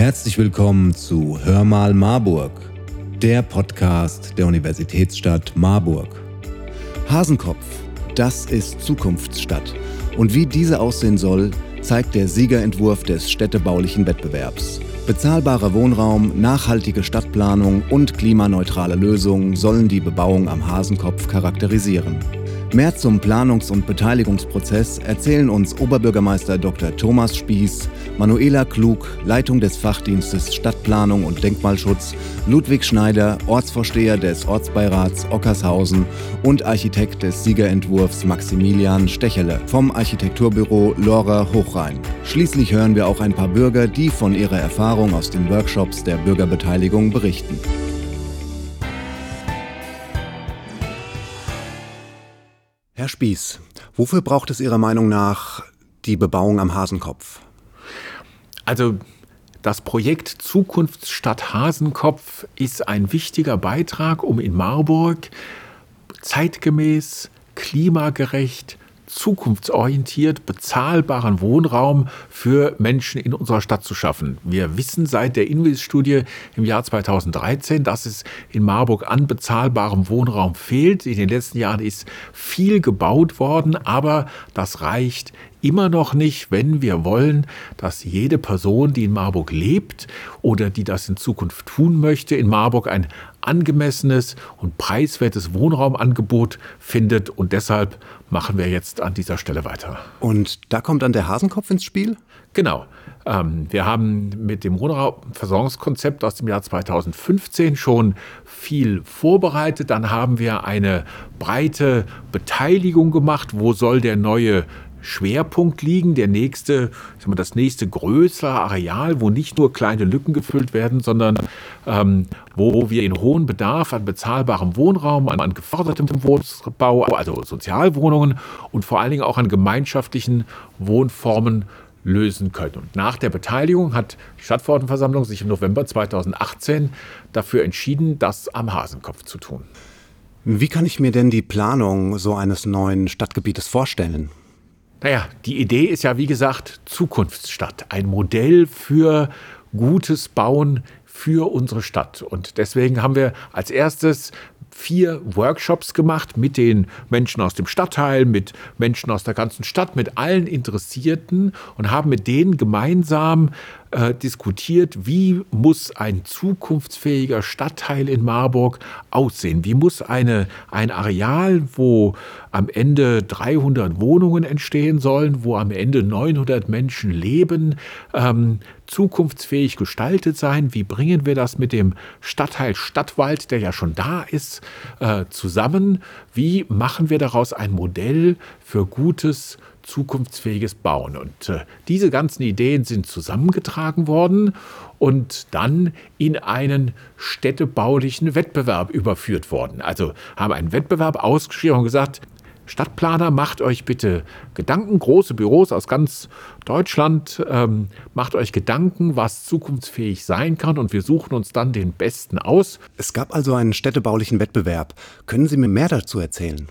Herzlich willkommen zu Hör mal Marburg, der Podcast der Universitätsstadt Marburg. Hasenkopf, das ist Zukunftsstadt. Und wie diese aussehen soll, zeigt der Siegerentwurf des städtebaulichen Wettbewerbs. Bezahlbarer Wohnraum, nachhaltige Stadtplanung und klimaneutrale Lösungen sollen die Bebauung am Hasenkopf charakterisieren. Mehr zum Planungs- und Beteiligungsprozess erzählen uns Oberbürgermeister Dr. Thomas Spieß, Manuela Klug, Leitung des Fachdienstes Stadtplanung und Denkmalschutz, Ludwig Schneider, Ortsvorsteher des Ortsbeirats Ockershausen und Architekt des Siegerentwurfs Maximilian Stechele vom Architekturbüro Lora Hochrhein. Schließlich hören wir auch ein paar Bürger, die von ihrer Erfahrung aus den Workshops der Bürgerbeteiligung berichten. Spieß, wofür braucht es Ihrer Meinung nach die Bebauung am Hasenkopf? Also das Projekt Zukunftsstadt Hasenkopf ist ein wichtiger Beitrag, um in Marburg zeitgemäß, klimagerecht, zukunftsorientiert bezahlbaren Wohnraum für Menschen in unserer Stadt zu schaffen. Wir wissen seit der Invis-Studie im Jahr 2013, dass es in Marburg an bezahlbarem Wohnraum fehlt. In den letzten Jahren ist viel gebaut worden, aber das reicht immer noch nicht, wenn wir wollen, dass jede Person, die in Marburg lebt oder die das in Zukunft tun möchte, in Marburg ein angemessenes und preiswertes Wohnraumangebot findet. Und deshalb machen wir jetzt an dieser Stelle weiter. Und da kommt dann der Hasenkopf ins Spiel? Genau. Ähm, wir haben mit dem Wohnraumversorgungskonzept aus dem Jahr 2015 schon viel vorbereitet. Dann haben wir eine breite Beteiligung gemacht. Wo soll der neue Schwerpunkt liegen, der nächste, mal, das nächste größere Areal, wo nicht nur kleine Lücken gefüllt werden, sondern ähm, wo wir in hohen Bedarf an bezahlbarem Wohnraum, an, an gefördertem Wohnbau, also Sozialwohnungen und vor allen Dingen auch an gemeinschaftlichen Wohnformen lösen können. Und nach der Beteiligung hat die Stadtverordnetenversammlung sich im November 2018 dafür entschieden, das am Hasenkopf zu tun. Wie kann ich mir denn die Planung so eines neuen Stadtgebietes vorstellen? Naja, die Idee ist ja, wie gesagt, Zukunftsstadt. Ein Modell für gutes Bauen für unsere Stadt. Und deswegen haben wir als erstes vier Workshops gemacht mit den Menschen aus dem Stadtteil, mit Menschen aus der ganzen Stadt, mit allen Interessierten und haben mit denen gemeinsam äh, diskutiert, wie muss ein zukunftsfähiger Stadtteil in Marburg aussehen? Wie muss eine, ein Areal, wo am Ende 300 Wohnungen entstehen sollen, wo am Ende 900 Menschen leben, ähm, zukunftsfähig gestaltet sein? Wie bringen wir das mit dem Stadtteil Stadtwald, der ja schon da ist, äh, zusammen? Wie machen wir daraus ein Modell für gutes zukunftsfähiges Bauen. Und äh, diese ganzen Ideen sind zusammengetragen worden und dann in einen städtebaulichen Wettbewerb überführt worden. Also haben einen Wettbewerb ausgeschrieben und gesagt, Stadtplaner, macht euch bitte Gedanken, große Büros aus ganz Deutschland, ähm, macht euch Gedanken, was zukunftsfähig sein kann und wir suchen uns dann den Besten aus. Es gab also einen städtebaulichen Wettbewerb. Können Sie mir mehr dazu erzählen?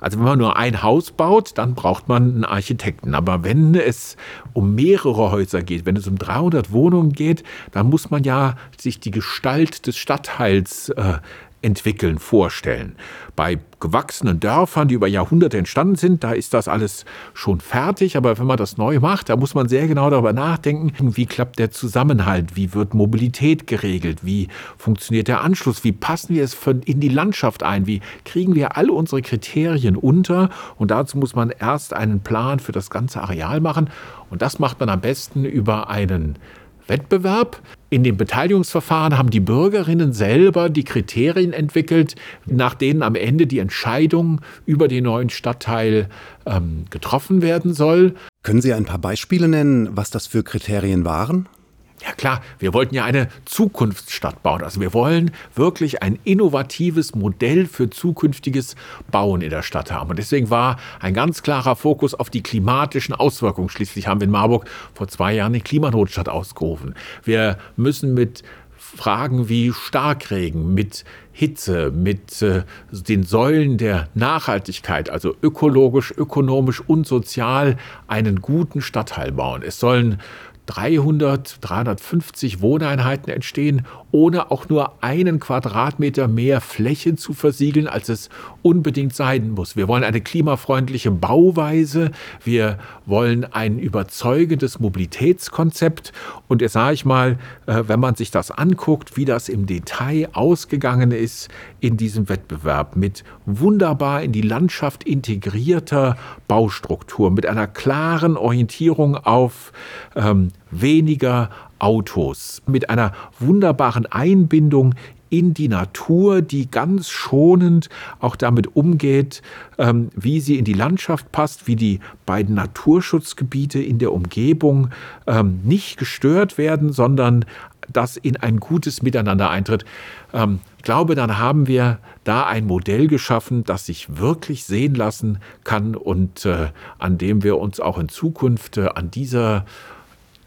Also wenn man nur ein Haus baut, dann braucht man einen Architekten. Aber wenn es um mehrere Häuser geht, wenn es um 300 Wohnungen geht, dann muss man ja sich die Gestalt des Stadtteils äh, entwickeln, vorstellen. Bei gewachsenen Dörfern, die über Jahrhunderte entstanden sind, da ist das alles schon fertig. Aber wenn man das neu macht, da muss man sehr genau darüber nachdenken, wie klappt der Zusammenhalt, wie wird Mobilität geregelt, wie funktioniert der Anschluss, wie passen wir es in die Landschaft ein, wie kriegen wir alle unsere Kriterien unter. Und dazu muss man erst einen Plan für das ganze Areal machen. Und das macht man am besten über einen Wettbewerb. In dem Beteiligungsverfahren haben die Bürgerinnen selber die Kriterien entwickelt, nach denen am Ende die Entscheidung über den neuen Stadtteil ähm, getroffen werden soll. Können Sie ein paar Beispiele nennen, was das für Kriterien waren? Ja klar, wir wollten ja eine Zukunftsstadt bauen. Also wir wollen wirklich ein innovatives Modell für zukünftiges Bauen in der Stadt haben. Und deswegen war ein ganz klarer Fokus auf die klimatischen Auswirkungen. Schließlich haben wir in Marburg vor zwei Jahren den Klimanotstand ausgerufen. Wir müssen mit Fragen wie Starkregen, mit Hitze, mit äh, den Säulen der Nachhaltigkeit, also ökologisch, ökonomisch und sozial, einen guten Stadtteil bauen. Es sollen 300, 350 Wohneinheiten entstehen, ohne auch nur einen Quadratmeter mehr Fläche zu versiegeln, als es unbedingt sein muss. Wir wollen eine klimafreundliche Bauweise, wir wollen ein überzeugendes Mobilitätskonzept. Und jetzt sage ich mal, äh, wenn man sich das anguckt, wie das im Detail ausgegangen ist in diesem Wettbewerb mit wunderbar in die Landschaft integrierter Baustruktur, mit einer klaren Orientierung auf ähm, weniger Autos, mit einer wunderbaren Einbindung in die Natur, die ganz schonend auch damit umgeht, ähm, wie sie in die Landschaft passt, wie die beiden Naturschutzgebiete in der Umgebung ähm, nicht gestört werden, sondern das in ein gutes Miteinander eintritt. Ähm, ich glaube, dann haben wir da ein Modell geschaffen, das sich wirklich sehen lassen kann und äh, an dem wir uns auch in Zukunft äh, an dieser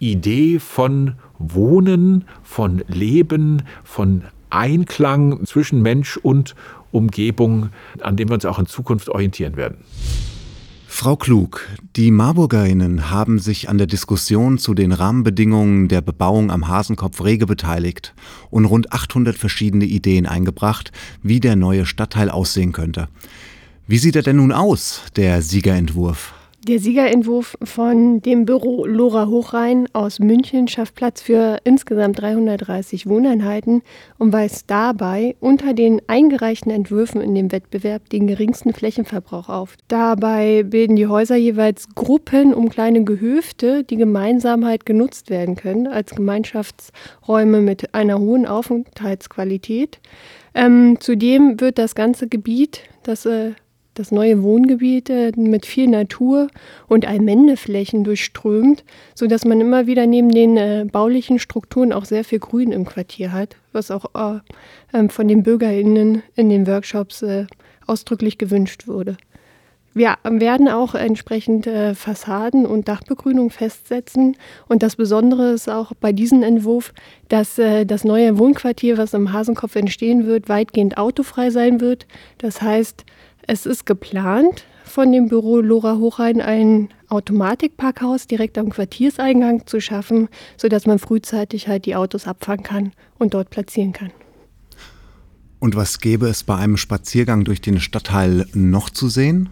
Idee von Wohnen, von Leben, von Einklang zwischen Mensch und Umgebung, an dem wir uns auch in Zukunft orientieren werden. Frau Klug, die Marburgerinnen haben sich an der Diskussion zu den Rahmenbedingungen der Bebauung am Hasenkopf rege beteiligt und rund 800 verschiedene Ideen eingebracht, wie der neue Stadtteil aussehen könnte. Wie sieht er denn nun aus, der Siegerentwurf? Der Siegerentwurf von dem Büro Lora Hochrhein aus München schafft Platz für insgesamt 330 Wohneinheiten und weist dabei unter den eingereichten Entwürfen in dem Wettbewerb den geringsten Flächenverbrauch auf. Dabei bilden die Häuser jeweils Gruppen um kleine Gehöfte, die gemeinsam halt genutzt werden können als Gemeinschaftsräume mit einer hohen Aufenthaltsqualität. Ähm, zudem wird das ganze Gebiet, das äh, das neue Wohngebiet äh, mit viel Natur und Allmendeflächen durchströmt, sodass man immer wieder neben den äh, baulichen Strukturen auch sehr viel Grün im Quartier hat, was auch äh, ähm, von den BürgerInnen in den Workshops äh, ausdrücklich gewünscht wurde. Wir werden auch entsprechend äh, Fassaden und Dachbegrünung festsetzen. Und das Besondere ist auch bei diesem Entwurf, dass äh, das neue Wohnquartier, was im Hasenkopf entstehen wird, weitgehend autofrei sein wird. Das heißt, es ist geplant, von dem Büro Lora Hochrhein ein Automatikparkhaus direkt am Quartierseingang zu schaffen, sodass man frühzeitig halt die Autos abfangen kann und dort platzieren kann. Und was gäbe es bei einem Spaziergang durch den Stadtteil noch zu sehen?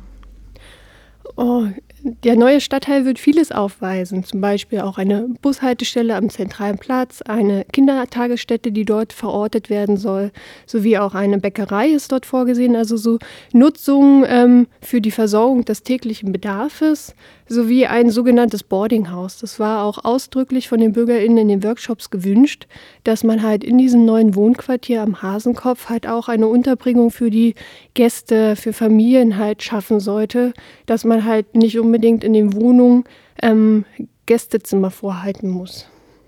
Oh, der neue Stadtteil wird vieles aufweisen, zum Beispiel auch eine Bushaltestelle am zentralen Platz, eine Kindertagesstätte, die dort verortet werden soll, sowie auch eine Bäckerei ist dort vorgesehen, also so Nutzung ähm, für die Versorgung des täglichen Bedarfs, sowie ein sogenanntes Boardinghaus. Das war auch ausdrücklich von den BürgerInnen in den Workshops gewünscht, dass man halt in diesem neuen Wohnquartier am Hasenkopf halt auch eine Unterbringung für die Gäste, für Familien halt schaffen sollte, dass man halt nicht unbedingt in den Wohnungen ähm, Gästezimmer vorhalten muss.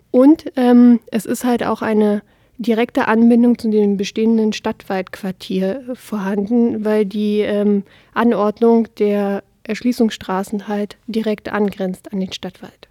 Und ähm, es ist halt auch eine direkte Anbindung zu dem bestehenden Stadtwaldquartier vorhanden, weil die ähm, Anordnung der Erschließungsstraßen halt direkt angrenzt an den Stadtwald.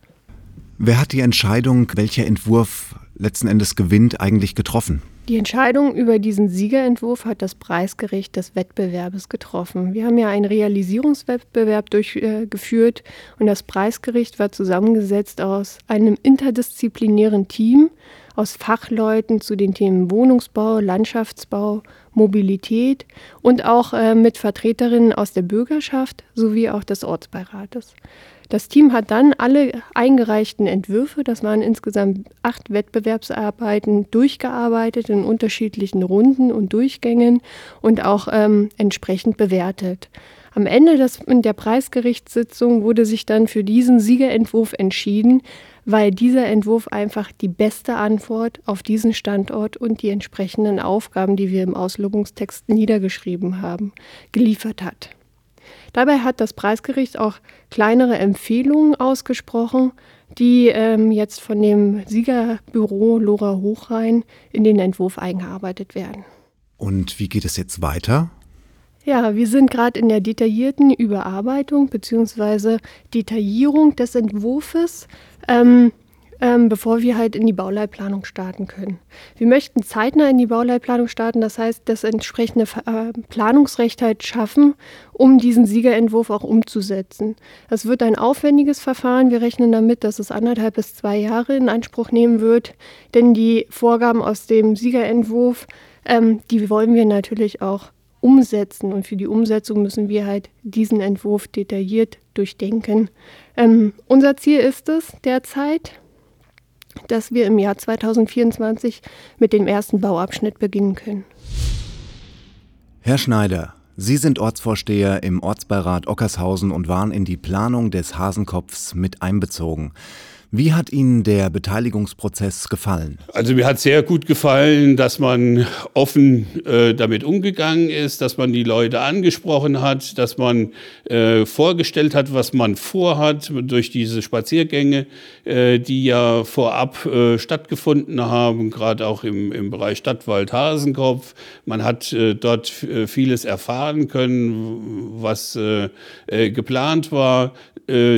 Wer hat die Entscheidung, welcher Entwurf letzten Endes gewinnt, eigentlich getroffen? Die Entscheidung über diesen Siegerentwurf hat das Preisgericht des Wettbewerbes getroffen. Wir haben ja einen Realisierungswettbewerb durchgeführt und das Preisgericht war zusammengesetzt aus einem interdisziplinären Team aus Fachleuten zu den Themen Wohnungsbau, Landschaftsbau, Mobilität und auch äh, mit Vertreterinnen aus der Bürgerschaft sowie auch des Ortsbeirates. Das Team hat dann alle eingereichten Entwürfe, das waren insgesamt acht Wettbewerbsarbeiten, durchgearbeitet in unterschiedlichen Runden und Durchgängen und auch ähm, entsprechend bewertet. Am Ende des, der Preisgerichtssitzung wurde sich dann für diesen Siegerentwurf entschieden, weil dieser Entwurf einfach die beste Antwort auf diesen Standort und die entsprechenden Aufgaben, die wir im Auslobungstext niedergeschrieben haben, geliefert hat. Dabei hat das Preisgericht auch kleinere Empfehlungen ausgesprochen, die ähm, jetzt von dem Siegerbüro Lora Hochrhein in den Entwurf eingearbeitet werden. Und wie geht es jetzt weiter? Ja, wir sind gerade in der detaillierten Überarbeitung bzw. Detaillierung des Entwurfs. Ähm, ähm, bevor wir halt in die Bauleitplanung starten können. Wir möchten zeitnah in die Bauleitplanung starten, das heißt, das entsprechende äh, Planungsrecht halt schaffen, um diesen Siegerentwurf auch umzusetzen. Das wird ein aufwendiges Verfahren. Wir rechnen damit, dass es anderthalb bis zwei Jahre in Anspruch nehmen wird, denn die Vorgaben aus dem Siegerentwurf, ähm, die wollen wir natürlich auch umsetzen. Und für die Umsetzung müssen wir halt diesen Entwurf detailliert durchdenken. Ähm, unser Ziel ist es derzeit, dass wir im Jahr 2024 mit dem ersten Bauabschnitt beginnen können. Herr Schneider, Sie sind Ortsvorsteher im Ortsbeirat Ockershausen und waren in die Planung des Hasenkopfs mit einbezogen. Wie hat Ihnen der Beteiligungsprozess gefallen? Also mir hat sehr gut gefallen, dass man offen äh, damit umgegangen ist, dass man die Leute angesprochen hat, dass man äh, vorgestellt hat, was man vorhat durch diese Spaziergänge, äh, die ja vorab äh, stattgefunden haben, gerade auch im, im Bereich Stadtwald Hasenkopf. Man hat äh, dort äh, vieles erfahren können, was geplant war.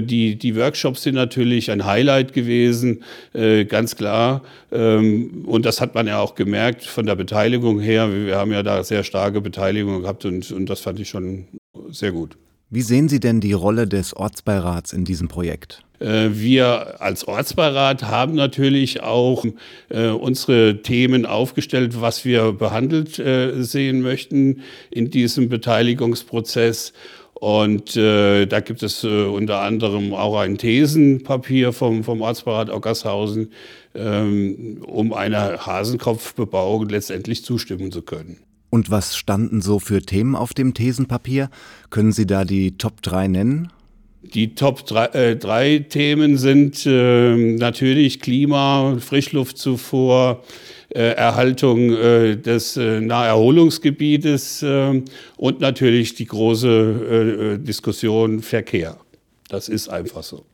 Die, die Workshops sind natürlich ein Highlight gewesen, äh, ganz klar. Ähm, und das hat man ja auch gemerkt von der Beteiligung her. Wir haben ja da sehr starke Beteiligung gehabt und, und das fand ich schon sehr gut. Wie sehen Sie denn die Rolle des Ortsbeirats in diesem Projekt? Äh, wir als Ortsbeirat haben natürlich auch äh, unsere Themen aufgestellt, was wir behandelt äh, sehen möchten in diesem Beteiligungsprozess. Und äh, da gibt es äh, unter anderem auch ein Thesenpapier vom, vom Ortsbeirat Ockershausen, ähm, um einer Hasenkopfbebauung letztendlich zustimmen zu können. Und was standen so für Themen auf dem Thesenpapier? Können Sie da die Top 3 nennen? Die Top 3 äh, Themen sind äh, natürlich Klima, Frischluftzufuhr, äh, Erhaltung äh, des äh, Naherholungsgebietes und natürlich die große Diskussion Verkehr. Das ist einfach so.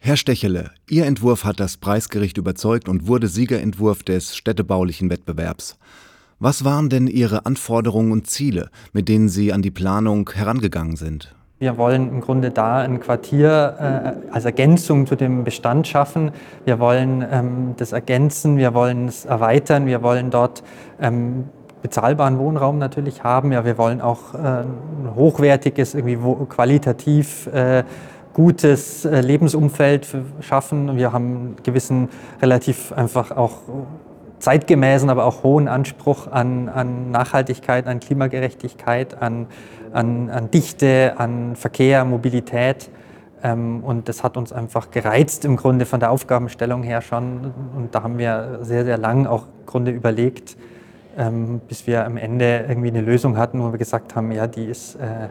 Herr Stechele, Ihr Entwurf hat das Preisgericht überzeugt und wurde Siegerentwurf des städtebaulichen Wettbewerbs. Was waren denn Ihre Anforderungen und Ziele, mit denen Sie an die Planung herangegangen sind? Wir wollen im Grunde da ein Quartier äh, als Ergänzung zu dem Bestand schaffen. Wir wollen ähm, das ergänzen, wir wollen es erweitern, wir wollen dort ähm, bezahlbaren Wohnraum natürlich haben. Ja, wir wollen auch äh, ein hochwertiges, irgendwie qualitativ äh, gutes äh, Lebensumfeld schaffen. Wir haben einen gewissen, relativ einfach auch zeitgemäßen, aber auch hohen Anspruch an, an Nachhaltigkeit, an Klimagerechtigkeit, an an, an Dichte, an Verkehr, Mobilität. Ähm, und das hat uns einfach gereizt im Grunde von der Aufgabenstellung her schon. Und da haben wir sehr, sehr lang auch im Grunde überlegt, ähm, bis wir am Ende irgendwie eine Lösung hatten, wo wir gesagt haben, ja, die ist, äh,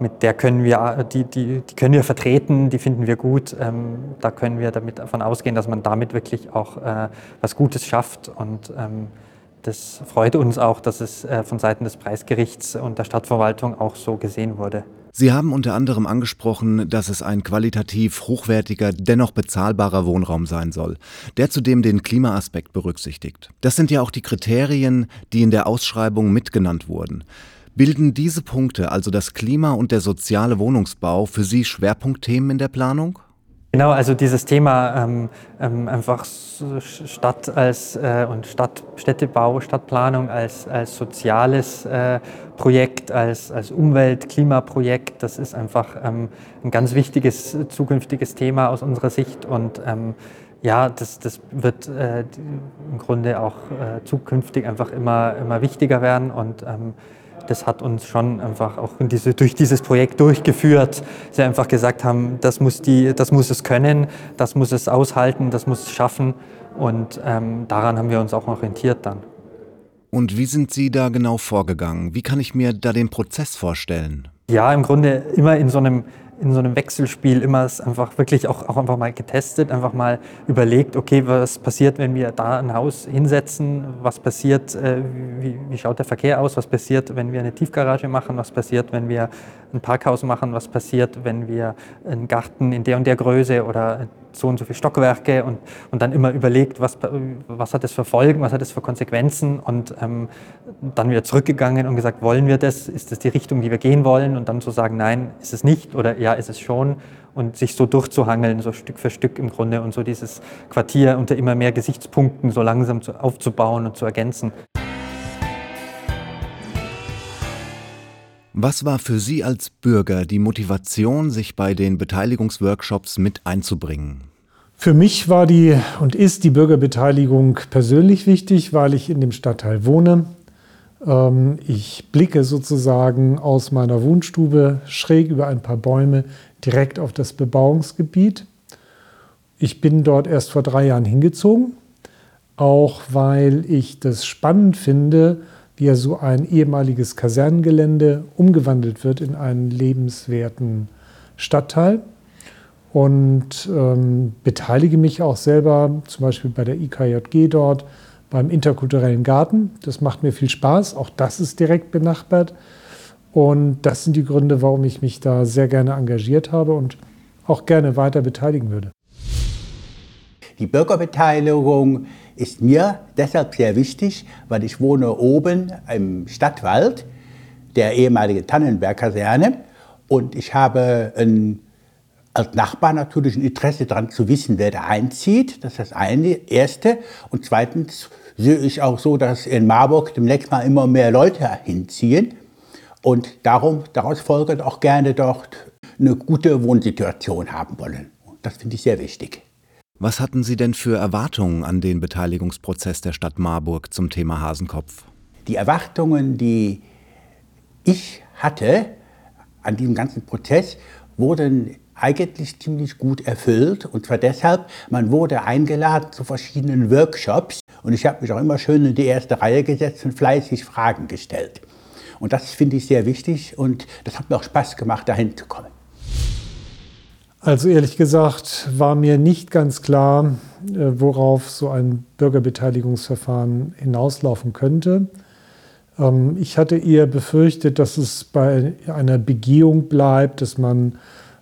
mit der können wir, die, die, die können wir vertreten, die finden wir gut. Ähm, da können wir damit davon ausgehen, dass man damit wirklich auch äh, was Gutes schafft. Und ähm, das freut uns auch, dass es äh, von Seiten des Preisgerichts und der Stadtverwaltung auch so gesehen wurde. Sie haben unter anderem angesprochen, dass es ein qualitativ hochwertiger, dennoch bezahlbarer Wohnraum sein soll, der zudem den Klimaaspekt berücksichtigt. Das sind ja auch die Kriterien, die in der Ausschreibung mitgenannt wurden. Bilden diese Punkte, also das Klima und der soziale Wohnungsbau, für Sie Schwerpunktthemen in der Planung? Genau, also dieses Thema ähm, ähm, einfach Stadt als äh, und Stadt, Städtebau, Stadtplanung als, als soziales äh, Projekt, als, als Umwelt-, Klimaprojekt, das ist einfach ähm, ein ganz wichtiges zukünftiges Thema aus unserer Sicht und ähm, ja, das, das wird äh, im Grunde auch äh, zukünftig einfach immer, immer wichtiger werden und ähm, das hat uns schon einfach auch diese, durch dieses Projekt durchgeführt. Sie einfach gesagt haben, das muss, die, das muss es können, das muss es aushalten, das muss es schaffen. Und ähm, daran haben wir uns auch orientiert dann. Und wie sind Sie da genau vorgegangen? Wie kann ich mir da den Prozess vorstellen? Ja, im Grunde immer in so einem in so einem Wechselspiel immer es einfach wirklich auch, auch einfach mal getestet, einfach mal überlegt, okay, was passiert, wenn wir da ein Haus hinsetzen, was passiert, äh, wie, wie schaut der Verkehr aus, was passiert, wenn wir eine Tiefgarage machen, was passiert, wenn wir ein Parkhaus machen, was passiert, wenn wir einen Garten in der und der Größe oder so und so viele Stockwerke und, und dann immer überlegt, was, was hat das für Folgen, was hat das für Konsequenzen? Und ähm, dann wieder zurückgegangen und gesagt, wollen wir das, ist das die Richtung, die wir gehen wollen? Und dann zu sagen, nein, ist es nicht oder ja, ist es schon und sich so durchzuhangeln, so Stück für Stück im Grunde und so dieses Quartier unter immer mehr Gesichtspunkten so langsam zu, aufzubauen und zu ergänzen. Was war für Sie als Bürger die Motivation, sich bei den Beteiligungsworkshops mit einzubringen? Für mich war die und ist die Bürgerbeteiligung persönlich wichtig, weil ich in dem Stadtteil wohne. Ähm, ich blicke sozusagen aus meiner Wohnstube schräg über ein paar Bäume direkt auf das Bebauungsgebiet. Ich bin dort erst vor drei Jahren hingezogen, auch weil ich das spannend finde, wie ja so ein ehemaliges Kasernengelände umgewandelt wird in einen lebenswerten Stadtteil. Und ähm, beteilige mich auch selber, zum Beispiel bei der IKJG dort, beim interkulturellen Garten. Das macht mir viel Spaß. Auch das ist direkt benachbart. Und das sind die Gründe, warum ich mich da sehr gerne engagiert habe und auch gerne weiter beteiligen würde. Die Bürgerbeteiligung ist mir deshalb sehr wichtig, weil ich wohne oben im Stadtwald, der ehemaligen Tannenberg-Kaserne. Und ich habe ein, als Nachbar natürlich ein Interesse daran zu wissen, wer da einzieht. Das ist das eine, erste. Und zweitens sehe ich auch so, dass in Marburg demnächst mal immer mehr Leute hinziehen. Und darum, daraus folgend auch gerne dort eine gute Wohnsituation haben wollen. Das finde ich sehr wichtig. Was hatten Sie denn für Erwartungen an den Beteiligungsprozess der Stadt Marburg zum Thema Hasenkopf? Die Erwartungen, die ich hatte an diesem ganzen Prozess, wurden eigentlich ziemlich gut erfüllt. Und zwar deshalb, man wurde eingeladen zu verschiedenen Workshops. Und ich habe mich auch immer schön in die erste Reihe gesetzt und fleißig Fragen gestellt. Und das finde ich sehr wichtig und das hat mir auch Spaß gemacht, dahin zu kommen. Also ehrlich gesagt war mir nicht ganz klar, äh, worauf so ein Bürgerbeteiligungsverfahren hinauslaufen könnte. Ähm, ich hatte eher befürchtet, dass es bei einer Begehung bleibt, dass man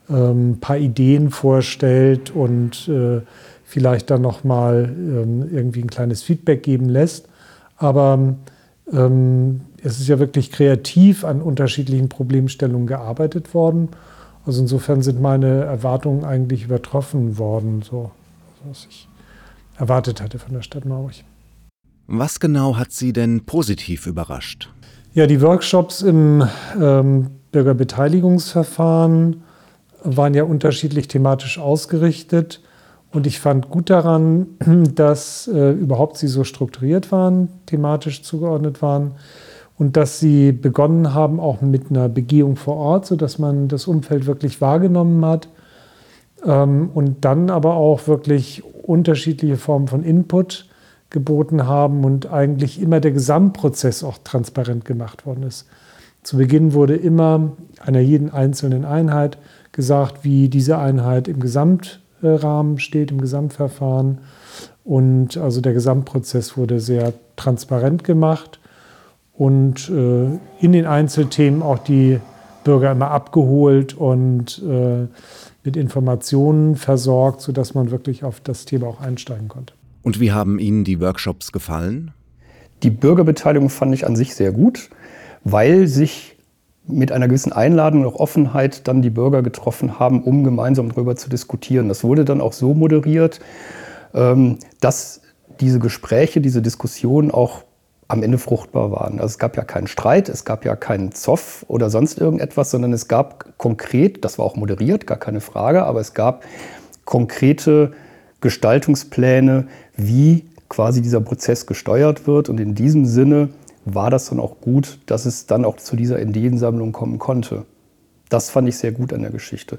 ein paar Ideen vorstellt und äh, vielleicht dann noch mal ähm, irgendwie ein kleines Feedback geben lässt. Aber es ist ja wirklich kreativ an unterschiedlichen Problemstellungen gearbeitet worden. Also insofern sind meine Erwartungen eigentlich übertroffen worden, so was ich erwartet hatte von der Stadt Marburg. Was genau hat Sie denn positiv überrascht? Ja, die Workshops im ähm, Bürgerbeteiligungsverfahren waren ja unterschiedlich thematisch ausgerichtet. Und ich fand gut daran, dass äh, überhaupt sie so strukturiert waren, thematisch zugeordnet waren und dass sie begonnen haben, auch mit einer Begehung vor Ort, sodass man das Umfeld wirklich wahrgenommen hat ähm, und dann aber auch wirklich unterschiedliche Formen von Input geboten haben und eigentlich immer der Gesamtprozess auch transparent gemacht worden ist. Zu Beginn wurde immer einer jeden einzelnen Einheit gesagt, wie diese Einheit im Gesamtrahmen steht, im Gesamtverfahren. Und also der Gesamtprozess wurde sehr transparent gemacht und äh, in den Einzelthemen auch die Bürger immer abgeholt und äh, mit Informationen versorgt, sodass man wirklich auf das Thema auch einsteigen konnte. Und wie haben Ihnen die Workshops gefallen? Die Bürgerbeteiligung fand ich an sich sehr gut, weil sich mit einer gewissen Einladung und auch Offenheit dann die Bürger getroffen haben, um gemeinsam darüber zu diskutieren. Das wurde dann auch so moderiert, ähm, dass diese Gespräche, diese Diskussionen auch am Ende fruchtbar waren. Also es gab ja keinen Streit, es gab ja keinen Zoff oder sonst irgendetwas, sondern es gab konkret, das war auch moderiert, gar keine Frage, aber es gab konkrete Gestaltungspläne, wie quasi dieser Prozess gesteuert wird. Und in diesem Sinne war das dann auch gut, dass es dann auch zu dieser Ideensammlung kommen konnte. Das fand ich sehr gut an der Geschichte.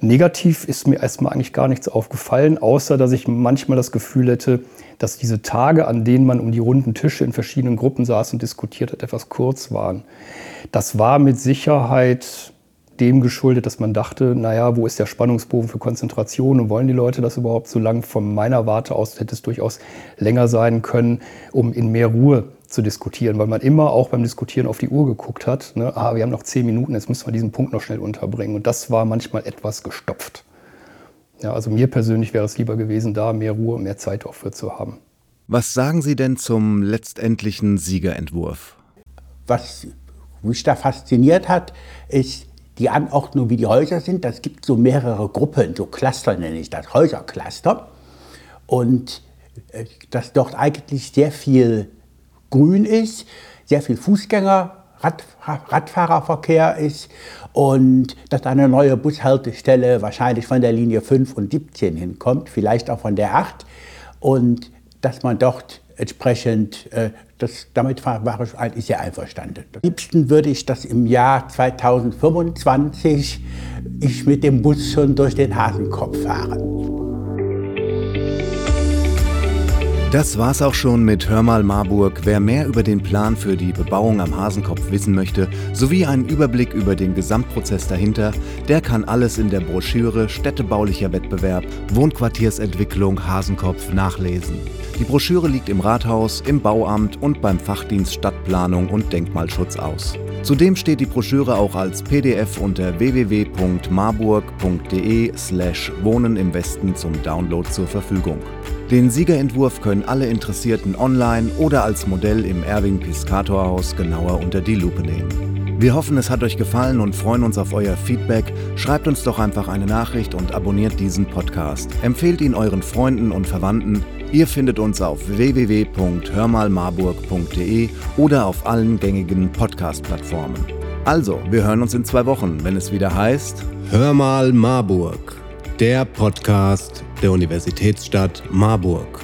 Negativ ist mir erstmal eigentlich gar nichts aufgefallen, außer dass ich manchmal das Gefühl hätte, dass diese Tage, an denen man um die runden Tische in verschiedenen Gruppen saß und diskutiert hat, etwas kurz waren. Das war mit Sicherheit dem geschuldet, dass man dachte, naja, wo ist der Spannungsbogen für Konzentration und wollen die Leute das überhaupt so lang? Von meiner Warte aus hätte es durchaus länger sein können, um in mehr Ruhe zu diskutieren, weil man immer auch beim Diskutieren auf die Uhr geguckt hat. Ne? Ah, wir haben noch zehn Minuten, jetzt müssen wir diesen Punkt noch schnell unterbringen. Und das war manchmal etwas gestopft. Ja, also mir persönlich wäre es lieber gewesen, da mehr Ruhe und mehr Zeit auch für zu haben. Was sagen Sie denn zum letztendlichen Siegerentwurf? Was mich da fasziniert hat, ist die Anordnung, wie die Häuser sind. Das gibt so mehrere Gruppen, so Cluster nenne ich das, Häusercluster. Und äh, dass dort eigentlich sehr viel Grün ist, sehr viel Fußgänger, Rad, Radfahrerverkehr ist und dass eine neue Bushaltestelle wahrscheinlich von der Linie 5 und 17 hinkommt, vielleicht auch von der 8 und dass man dort entsprechend, äh, das, damit war ich eigentlich sehr einverstanden. Am liebsten würde ich, dass im Jahr 2025 ich mit dem Bus schon durch den Hasenkopf fahre. Das war's auch schon mit Hör mal Marburg. Wer mehr über den Plan für die Bebauung am Hasenkopf wissen möchte, sowie einen Überblick über den Gesamtprozess dahinter, der kann alles in der Broschüre Städtebaulicher Wettbewerb Wohnquartiersentwicklung Hasenkopf nachlesen. Die Broschüre liegt im Rathaus, im Bauamt und beim Fachdienst Stadtplanung und Denkmalschutz aus. Zudem steht die Broschüre auch als PDF unter www.marburg.de slash Wohnen im Westen zum Download zur Verfügung. Den Siegerentwurf können alle Interessierten online oder als Modell im Erwin Piscator Haus genauer unter die Lupe nehmen. Wir hoffen, es hat euch gefallen und freuen uns auf euer Feedback. Schreibt uns doch einfach eine Nachricht und abonniert diesen Podcast. Empfehlt ihn euren Freunden und Verwandten. Ihr findet uns auf www.hörmalmarburg.de oder auf allen gängigen Podcast-Plattformen. Also, wir hören uns in zwei Wochen, wenn es wieder heißt Hör mal Marburg, der Podcast der Universitätsstadt Marburg.